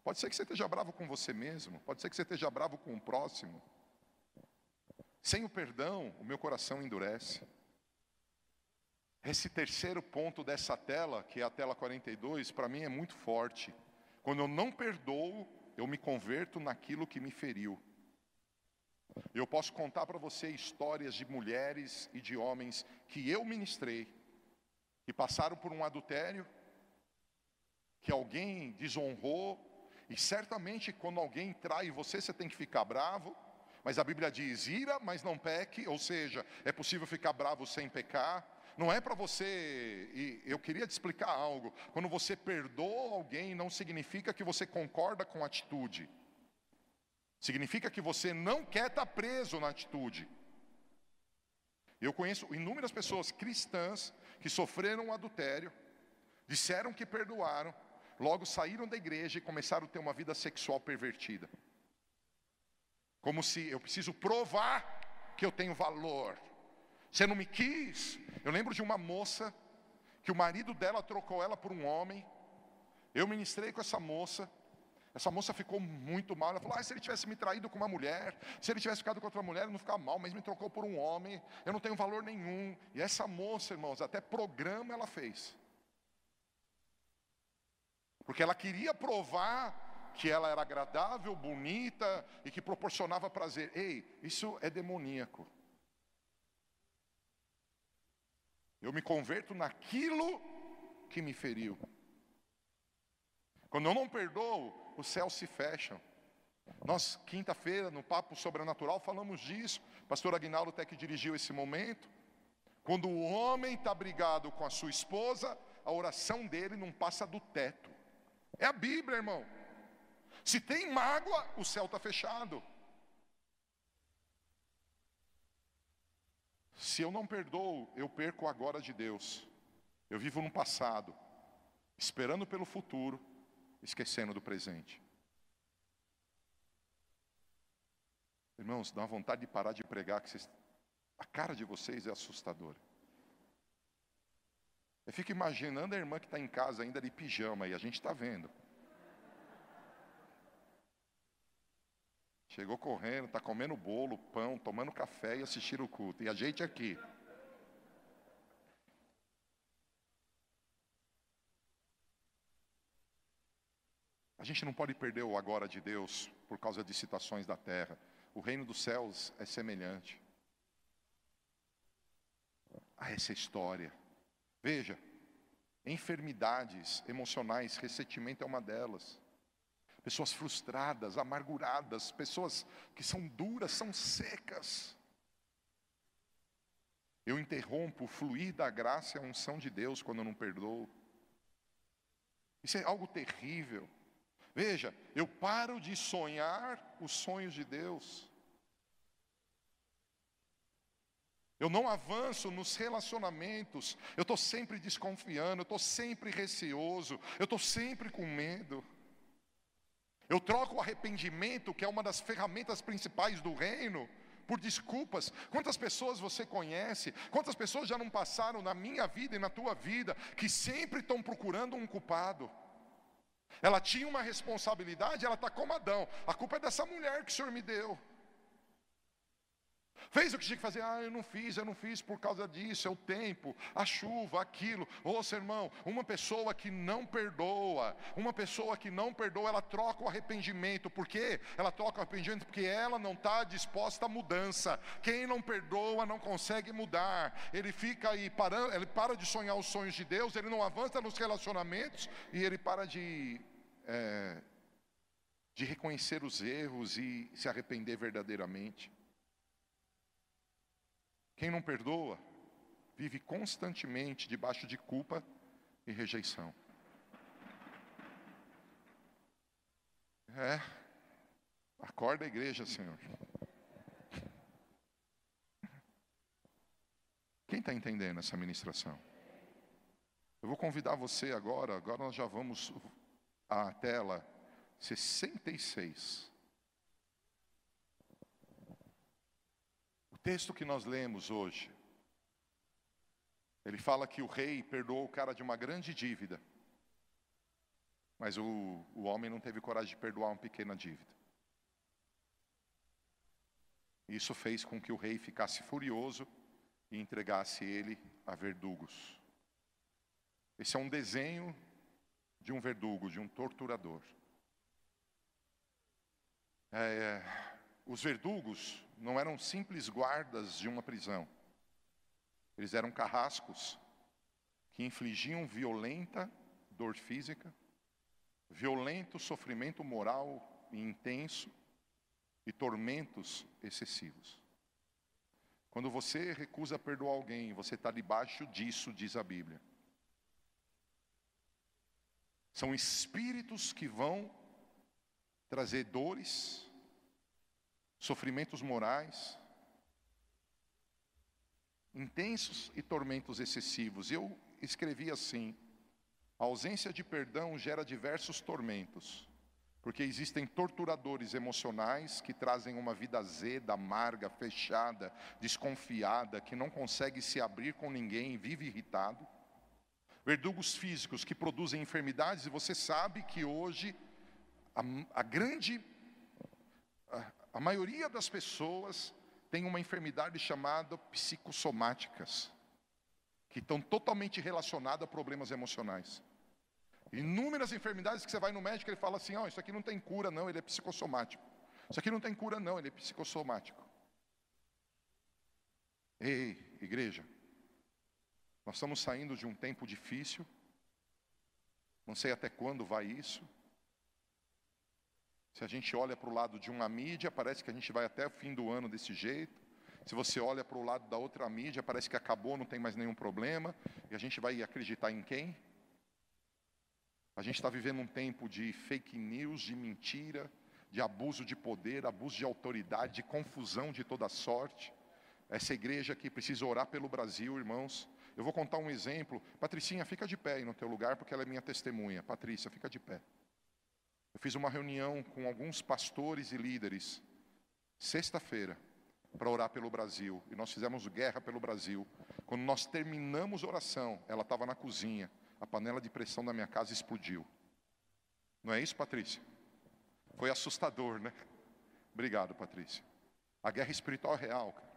Pode ser que você esteja bravo com você mesmo, pode ser que você esteja bravo com o próximo. Sem o perdão, o meu coração endurece. Esse terceiro ponto dessa tela, que é a tela 42, para mim é muito forte. Quando eu não perdoo, eu me converto naquilo que me feriu. Eu posso contar para você histórias de mulheres e de homens que eu ministrei, que passaram por um adultério, que alguém desonrou, e certamente quando alguém trai você, você tem que ficar bravo. Mas a Bíblia diz: ira, mas não peque, ou seja, é possível ficar bravo sem pecar. Não é para você, e eu queria te explicar algo. Quando você perdoa alguém, não significa que você concorda com a atitude. Significa que você não quer estar tá preso na atitude. Eu conheço inúmeras pessoas cristãs que sofreram adultério, disseram que perdoaram, Logo saíram da igreja e começaram a ter uma vida sexual pervertida. Como se eu preciso provar que eu tenho valor. Você não me quis? Eu lembro de uma moça que o marido dela trocou ela por um homem. Eu ministrei com essa moça. Essa moça ficou muito mal. Ela falou: ah, se ele tivesse me traído com uma mulher, se ele tivesse ficado com outra mulher, eu não ficava mal, mas me trocou por um homem. Eu não tenho valor nenhum. E essa moça, irmãos, até programa ela fez. Porque ela queria provar que ela era agradável, bonita e que proporcionava prazer. Ei, isso é demoníaco. Eu me converto naquilo que me feriu. Quando eu não perdoo, os céus se fecham. Nós, quinta-feira, no Papo Sobrenatural, falamos disso. pastor Aguinaldo até que dirigiu esse momento. Quando o homem está brigado com a sua esposa, a oração dele não passa do teto. É a Bíblia, irmão. Se tem mágoa, o céu está fechado. Se eu não perdoo, eu perco agora de Deus. Eu vivo no passado, esperando pelo futuro, esquecendo do presente. Irmãos, dá uma vontade de parar de pregar, que vocês... a cara de vocês é assustadora. Eu fico imaginando a irmã que está em casa ainda de pijama e a gente está vendo. Chegou correndo, está comendo bolo, pão, tomando café e assistindo o culto. E a gente aqui. A gente não pode perder o agora de Deus por causa de citações da terra. O reino dos céus é semelhante a essa história. Veja, enfermidades emocionais, ressentimento é uma delas pessoas frustradas, amarguradas, pessoas que são duras, são secas. Eu interrompo o fluir da graça e a unção de Deus quando eu não perdoo. Isso é algo terrível. Veja, eu paro de sonhar os sonhos de Deus. Eu não avanço nos relacionamentos. Eu estou sempre desconfiando, eu estou sempre receoso, eu estou sempre com medo. Eu troco o arrependimento, que é uma das ferramentas principais do reino, por desculpas. Quantas pessoas você conhece? Quantas pessoas já não passaram na minha vida e na tua vida que sempre estão procurando um culpado? Ela tinha uma responsabilidade, ela está como Adão. A culpa é dessa mulher que o Senhor me deu. Fez o que tinha que fazer, ah, eu não fiz, eu não fiz por causa disso, é o tempo, a chuva, aquilo. Ouça, irmão, uma pessoa que não perdoa, uma pessoa que não perdoa, ela troca o arrependimento. Por quê? Ela troca o arrependimento porque ela não está disposta à mudança. Quem não perdoa não consegue mudar. Ele fica aí parando, ele para de sonhar os sonhos de Deus, ele não avança nos relacionamentos e ele para de. É, de reconhecer os erros e se arrepender verdadeiramente. Quem não perdoa, vive constantemente debaixo de culpa e rejeição. É, acorda a igreja, Senhor. Quem está entendendo essa ministração? Eu vou convidar você agora, agora nós já vamos à tela 66. Texto que nós lemos hoje, ele fala que o rei perdoou o cara de uma grande dívida, mas o, o homem não teve coragem de perdoar uma pequena dívida. Isso fez com que o rei ficasse furioso e entregasse ele a verdugos. Esse é um desenho de um verdugo, de um torturador. É, os verdugos não eram simples guardas de uma prisão. Eles eram carrascos que infligiam violenta dor física, violento sofrimento moral e intenso e tormentos excessivos. Quando você recusa perdoar alguém, você está debaixo disso, diz a Bíblia. São espíritos que vão trazer dores, sofrimentos morais, intensos e tormentos excessivos. Eu escrevi assim: a ausência de perdão gera diversos tormentos, porque existem torturadores emocionais que trazem uma vida azeda, amarga, fechada, desconfiada, que não consegue se abrir com ninguém, vive irritado. Verdugos físicos que produzem enfermidades, e você sabe que hoje a, a grande a maioria das pessoas tem uma enfermidade chamada psicossomáticas, que estão totalmente relacionadas a problemas emocionais. Inúmeras enfermidades que você vai no médico e ele fala assim: oh, isso aqui não tem cura, não, ele é psicossomático. Isso aqui não tem cura, não, ele é psicossomático. Ei, igreja, nós estamos saindo de um tempo difícil, não sei até quando vai isso, se a gente olha para o lado de uma mídia, parece que a gente vai até o fim do ano desse jeito. Se você olha para o lado da outra mídia, parece que acabou, não tem mais nenhum problema. E a gente vai acreditar em quem? A gente está vivendo um tempo de fake news, de mentira, de abuso de poder, abuso de autoridade, de confusão de toda sorte. Essa igreja aqui precisa orar pelo Brasil, irmãos. Eu vou contar um exemplo. Patricinha, fica de pé aí no teu lugar, porque ela é minha testemunha. Patrícia, fica de pé. Eu fiz uma reunião com alguns pastores e líderes, sexta-feira, para orar pelo Brasil. E nós fizemos guerra pelo Brasil. Quando nós terminamos a oração, ela estava na cozinha. A panela de pressão da minha casa explodiu. Não é isso, Patrícia? Foi assustador, né? Obrigado, Patrícia. A guerra espiritual é real, cara.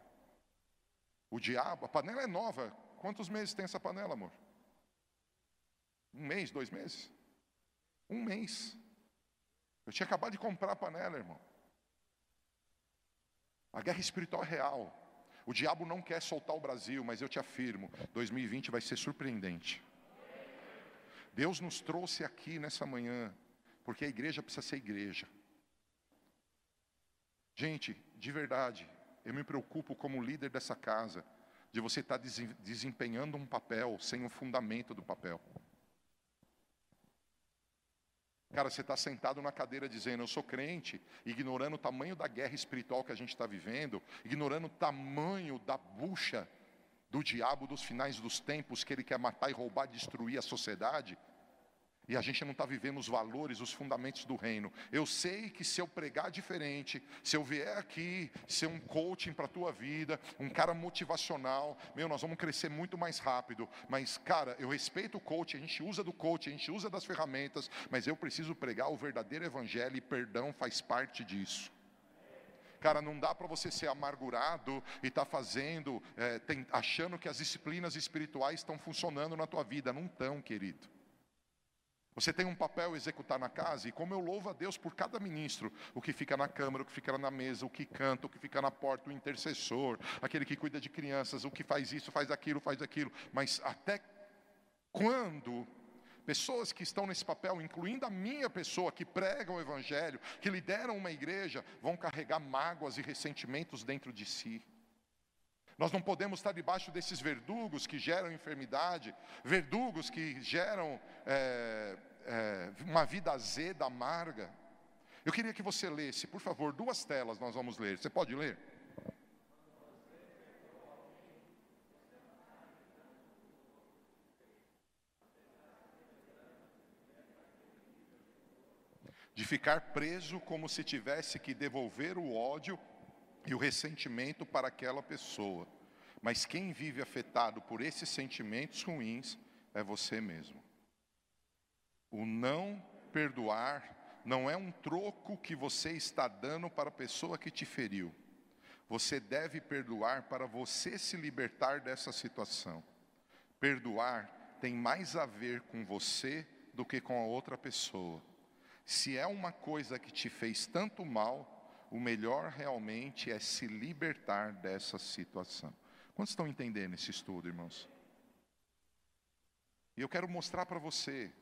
O diabo, a panela é nova. Quantos meses tem essa panela, amor? Um mês, dois meses? Um mês. Eu tinha acabado de comprar a panela, irmão. A guerra espiritual é real. O diabo não quer soltar o Brasil, mas eu te afirmo, 2020 vai ser surpreendente. Deus nos trouxe aqui nessa manhã, porque a igreja precisa ser igreja. Gente, de verdade, eu me preocupo como líder dessa casa, de você estar desempenhando um papel sem o fundamento do papel. Cara, você está sentado na cadeira dizendo, eu sou crente, ignorando o tamanho da guerra espiritual que a gente está vivendo, ignorando o tamanho da bucha do diabo dos finais dos tempos, que ele quer matar e roubar, destruir a sociedade. E a gente não está vivendo os valores, os fundamentos do reino. Eu sei que se eu pregar diferente, se eu vier aqui ser um coaching para a tua vida, um cara motivacional, meu, nós vamos crescer muito mais rápido. Mas, cara, eu respeito o coaching, a gente usa do coaching, a gente usa das ferramentas, mas eu preciso pregar o verdadeiro evangelho e perdão faz parte disso. Cara, não dá para você ser amargurado e estar tá fazendo, é, tem, achando que as disciplinas espirituais estão funcionando na tua vida. Não estão, querido. Você tem um papel a executar na casa, e como eu louvo a Deus por cada ministro, o que fica na câmara, o que fica na mesa, o que canta, o que fica na porta, o intercessor, aquele que cuida de crianças, o que faz isso, faz aquilo, faz aquilo, mas até quando pessoas que estão nesse papel, incluindo a minha pessoa, que pregam o Evangelho, que lideram uma igreja, vão carregar mágoas e ressentimentos dentro de si. Nós não podemos estar debaixo desses verdugos que geram enfermidade, verdugos que geram é, é, uma vida azeda, amarga. Eu queria que você lesse, por favor, duas telas nós vamos ler. Você pode ler? De ficar preso como se tivesse que devolver o ódio e o ressentimento para aquela pessoa. Mas quem vive afetado por esses sentimentos ruins é você mesmo. O não perdoar não é um troco que você está dando para a pessoa que te feriu. Você deve perdoar para você se libertar dessa situação. Perdoar tem mais a ver com você do que com a outra pessoa. Se é uma coisa que te fez tanto mal, o melhor realmente é se libertar dessa situação. Quantos estão entendendo esse estudo, irmãos? E eu quero mostrar para você,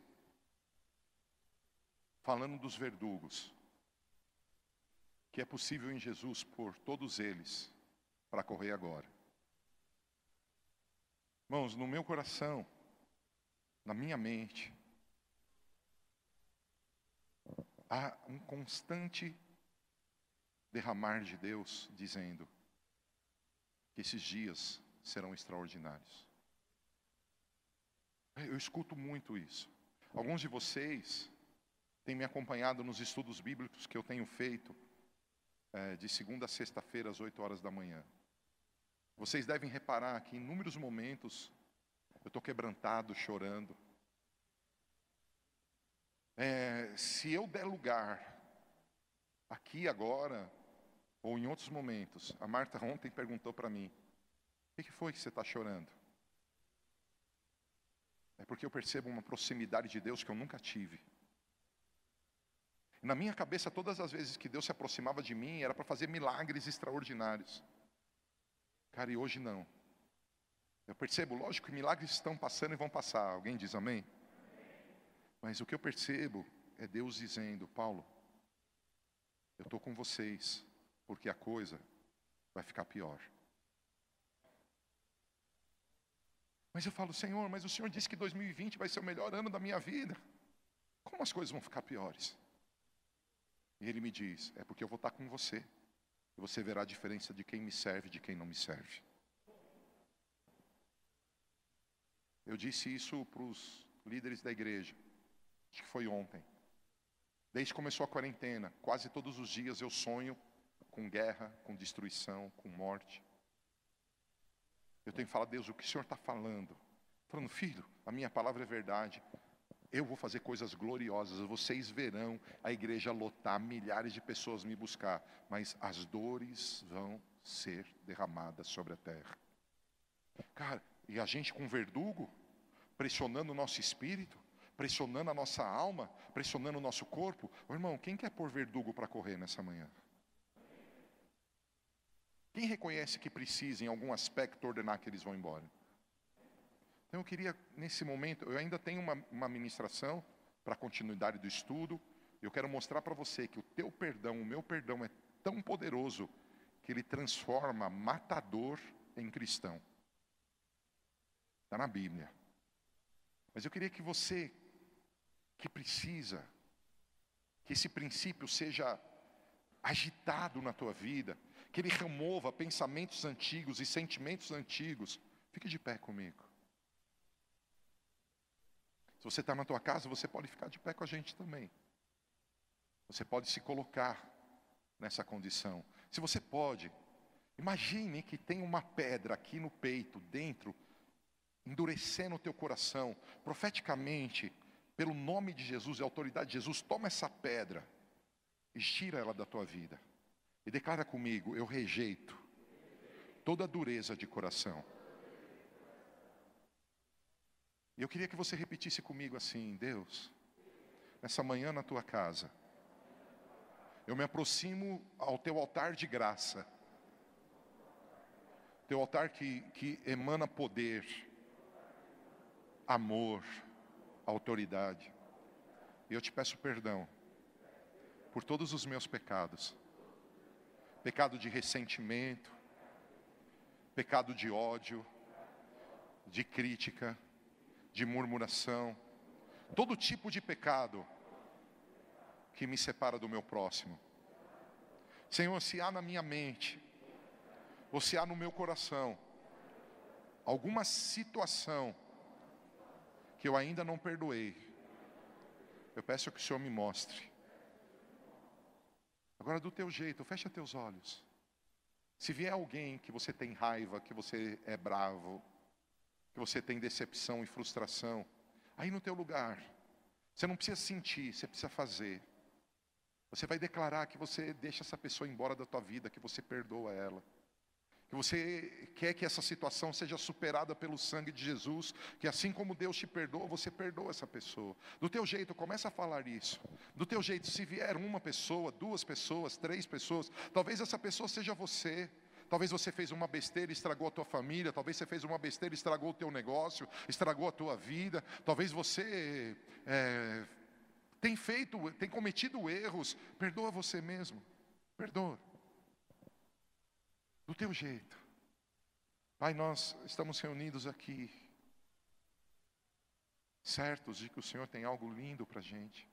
falando dos verdugos, que é possível em Jesus por todos eles para correr agora. Irmãos, no meu coração, na minha mente, há um constante derramar de Deus, dizendo que esses dias serão extraordinários. Eu escuto muito isso. Alguns de vocês têm me acompanhado nos estudos bíblicos que eu tenho feito é, de segunda a sexta-feira às oito horas da manhã. Vocês devem reparar que em inúmeros momentos eu estou quebrantado, chorando. É, se eu der lugar aqui agora ou em outros momentos. A Marta ontem perguntou para mim: o que foi que você está chorando? É porque eu percebo uma proximidade de Deus que eu nunca tive. Na minha cabeça, todas as vezes que Deus se aproximava de mim, era para fazer milagres extraordinários. Cara, e hoje não. Eu percebo, lógico que milagres estão passando e vão passar. Alguém diz amém? Mas o que eu percebo é Deus dizendo, Paulo, eu estou com vocês, porque a coisa vai ficar pior. Mas eu falo, Senhor, mas o Senhor disse que 2020 vai ser o melhor ano da minha vida. Como as coisas vão ficar piores? E ele me diz: é porque eu vou estar com você. E você verá a diferença de quem me serve e de quem não me serve. Eu disse isso para os líderes da igreja, acho que foi ontem. Desde que começou a quarentena, quase todos os dias eu sonho com guerra, com destruição, com morte. Eu tenho que falar, Deus, o que o Senhor está falando? Falando, filho, a minha palavra é verdade. Eu vou fazer coisas gloriosas. Vocês verão a igreja lotar, milhares de pessoas me buscar. Mas as dores vão ser derramadas sobre a terra. Cara, e a gente com verdugo, pressionando o nosso espírito, pressionando a nossa alma, pressionando o nosso corpo. Ô, irmão, quem quer pôr verdugo para correr nessa manhã? Quem reconhece que precisa, em algum aspecto, ordenar que eles vão embora? Então eu queria, nesse momento, eu ainda tenho uma, uma ministração para a continuidade do estudo. Eu quero mostrar para você que o teu perdão, o meu perdão é tão poderoso que ele transforma matador em cristão. Está na Bíblia. Mas eu queria que você, que precisa que esse princípio seja agitado na tua vida, que ele remova pensamentos antigos e sentimentos antigos. Fique de pé comigo. Se você está na tua casa, você pode ficar de pé com a gente também. Você pode se colocar nessa condição. Se você pode, imagine que tem uma pedra aqui no peito, dentro, endurecendo o teu coração. Profeticamente, pelo nome de Jesus e autoridade de Jesus, toma essa pedra e tira ela da tua vida. E declara comigo: eu rejeito toda dureza de coração. E eu queria que você repetisse comigo assim: Deus, nessa manhã na tua casa, eu me aproximo ao teu altar de graça, teu altar que, que emana poder, amor, autoridade. E eu te peço perdão por todos os meus pecados pecado de ressentimento, pecado de ódio, de crítica, de murmuração, todo tipo de pecado que me separa do meu próximo. Senhor, se há na minha mente, ou se há no meu coração, alguma situação que eu ainda não perdoei, eu peço que o Senhor me mostre. Agora, do teu jeito, fecha teus olhos. Se vier alguém que você tem raiva, que você é bravo, que você tem decepção e frustração, aí no teu lugar, você não precisa sentir, você precisa fazer. Você vai declarar que você deixa essa pessoa embora da tua vida, que você perdoa ela que você quer que essa situação seja superada pelo sangue de Jesus, que assim como Deus te perdoa, você perdoa essa pessoa. Do teu jeito, começa a falar isso. Do teu jeito, se vier uma pessoa, duas pessoas, três pessoas, talvez essa pessoa seja você. Talvez você fez uma besteira estragou a tua família, talvez você fez uma besteira estragou o teu negócio, estragou a tua vida, talvez você é, tem feito, tem cometido erros, perdoa você mesmo, perdoa do teu jeito. Pai, nós estamos reunidos aqui, certos de que o Senhor tem algo lindo para a gente.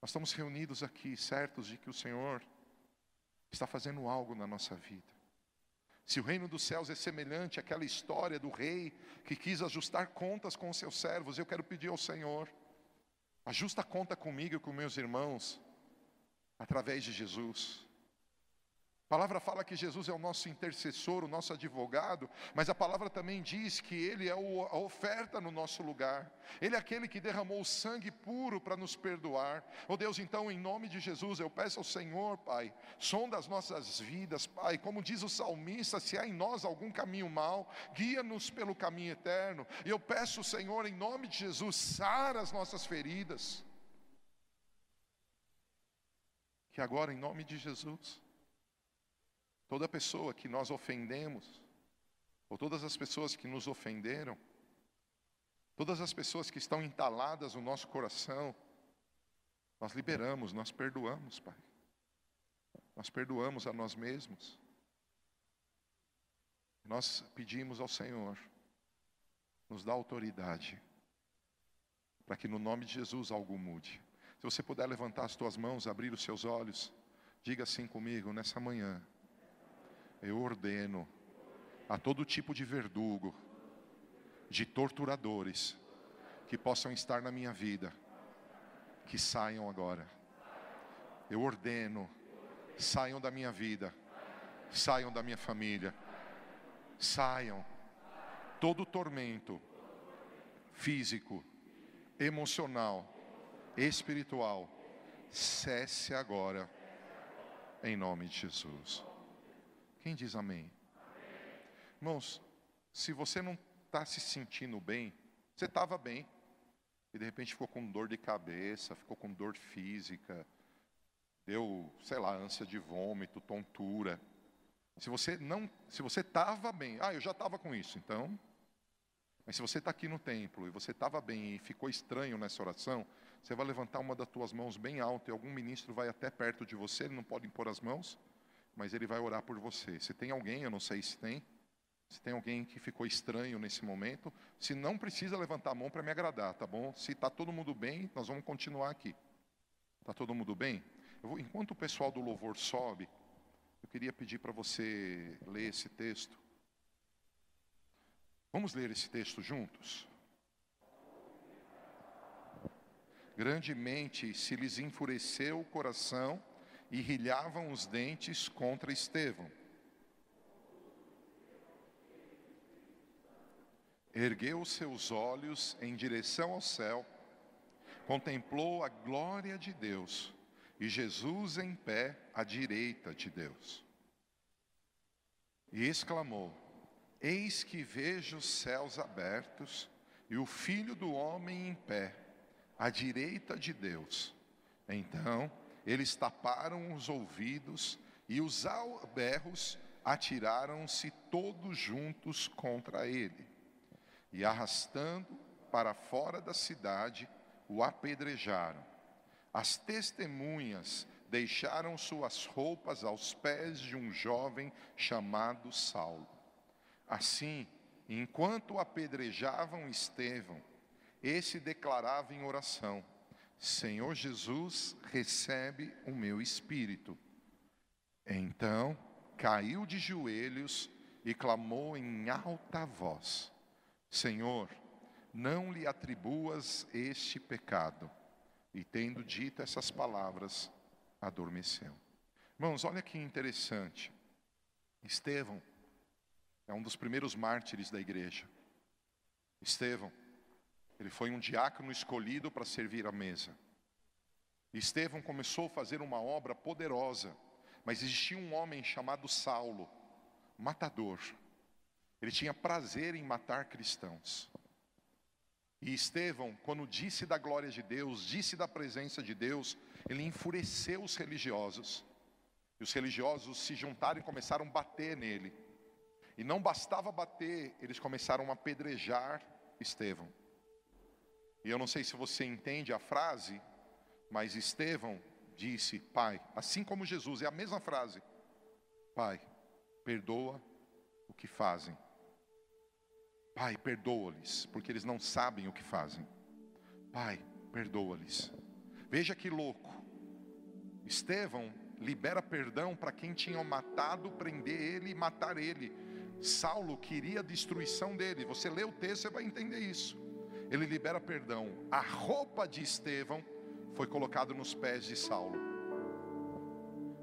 Nós estamos reunidos aqui, certos de que o Senhor está fazendo algo na nossa vida. Se o reino dos céus é semelhante àquela história do rei que quis ajustar contas com os seus servos, eu quero pedir ao Senhor, ajusta conta comigo e com meus irmãos, através de Jesus. A palavra fala que Jesus é o nosso intercessor, o nosso advogado, mas a palavra também diz que Ele é a oferta no nosso lugar. Ele é aquele que derramou o sangue puro para nos perdoar. Oh Deus, então, em nome de Jesus, eu peço ao Senhor, Pai, som das nossas vidas, Pai, como diz o salmista, se há em nós algum caminho mau, guia-nos pelo caminho eterno. E eu peço, Senhor, em nome de Jesus, sara as nossas feridas. Que agora, em nome de Jesus, Toda pessoa que nós ofendemos, ou todas as pessoas que nos ofenderam, todas as pessoas que estão entaladas no nosso coração, nós liberamos, nós perdoamos, Pai. Nós perdoamos a nós mesmos. Nós pedimos ao Senhor, nos dá autoridade, para que no nome de Jesus algo mude. Se você puder levantar as tuas mãos, abrir os seus olhos, diga assim comigo nessa manhã eu ordeno a todo tipo de verdugo, de torturadores que possam estar na minha vida, que saiam agora. Eu ordeno, saiam da minha vida, saiam da minha família, saiam todo tormento físico, emocional, espiritual, cesse agora, em nome de Jesus. Quem diz amém? amém. Irmãos, se você não está se sentindo bem, você estava bem, e de repente ficou com dor de cabeça, ficou com dor física, deu, sei lá, ânsia de vômito, tontura. Se você não, se você estava bem, ah, eu já estava com isso, então. Mas se você está aqui no templo e você estava bem e ficou estranho nessa oração, você vai levantar uma das tuas mãos bem alto e algum ministro vai até perto de você, ele não pode impor as mãos mas ele vai orar por você. Se tem alguém, eu não sei se tem, se tem alguém que ficou estranho nesse momento, se não precisa levantar a mão para me agradar, tá bom? Se está todo mundo bem, nós vamos continuar aqui. Tá todo mundo bem? Vou, enquanto o pessoal do louvor sobe, eu queria pedir para você ler esse texto. Vamos ler esse texto juntos? Grandemente se lhes enfureceu o coração e rilhavam os dentes contra Estevão. Ergueu seus olhos em direção ao céu, contemplou a glória de Deus e Jesus em pé à direita de Deus. E exclamou: Eis que vejo os céus abertos e o filho do homem em pé, à direita de Deus. Então eles taparam os ouvidos e os alberros atiraram-se todos juntos contra ele. E arrastando para fora da cidade, o apedrejaram. As testemunhas deixaram suas roupas aos pés de um jovem chamado Saulo. Assim, enquanto apedrejavam Estevão, esse declarava em oração: Senhor Jesus, recebe o meu espírito. Então caiu de joelhos e clamou em alta voz: Senhor, não lhe atribuas este pecado. E tendo dito essas palavras, adormeceu. Irmãos, olha que interessante. Estevão é um dos primeiros mártires da igreja. Estevão, ele foi um diácono escolhido para servir à mesa. Estevão começou a fazer uma obra poderosa, mas existia um homem chamado Saulo, matador. Ele tinha prazer em matar cristãos. E Estevão, quando disse da glória de Deus, disse da presença de Deus, ele enfureceu os religiosos. E os religiosos se juntaram e começaram a bater nele. E não bastava bater, eles começaram a apedrejar Estevão. E eu não sei se você entende a frase, mas Estevão disse: Pai, assim como Jesus, é a mesma frase: Pai, perdoa o que fazem. Pai, perdoa-lhes, porque eles não sabem o que fazem. Pai, perdoa-lhes. Veja que louco. Estevão libera perdão para quem tinha matado, prender ele e matar ele. Saulo queria a destruição dele. Você lê o texto, você vai entender isso. Ele libera perdão. A roupa de Estevão foi colocada nos pés de Saulo.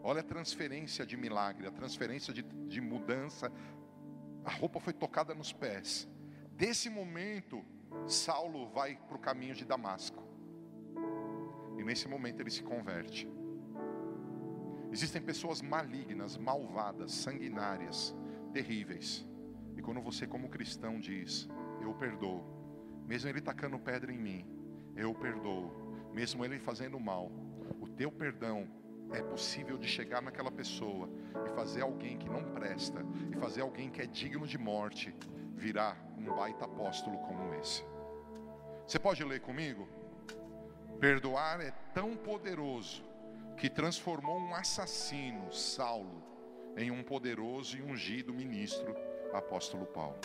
Olha a transferência de milagre, a transferência de, de mudança. A roupa foi tocada nos pés. Desse momento, Saulo vai para o caminho de Damasco. E nesse momento ele se converte. Existem pessoas malignas, malvadas, sanguinárias, terríveis. E quando você, como cristão, diz: Eu perdoo, mesmo ele tacando pedra em mim, eu perdoo, mesmo ele fazendo mal, o teu perdão é possível de chegar naquela pessoa e fazer alguém que não presta, e fazer alguém que é digno de morte, virar um baita apóstolo como esse. Você pode ler comigo? Perdoar é tão poderoso que transformou um assassino, Saulo, em um poderoso e ungido ministro, apóstolo Paulo.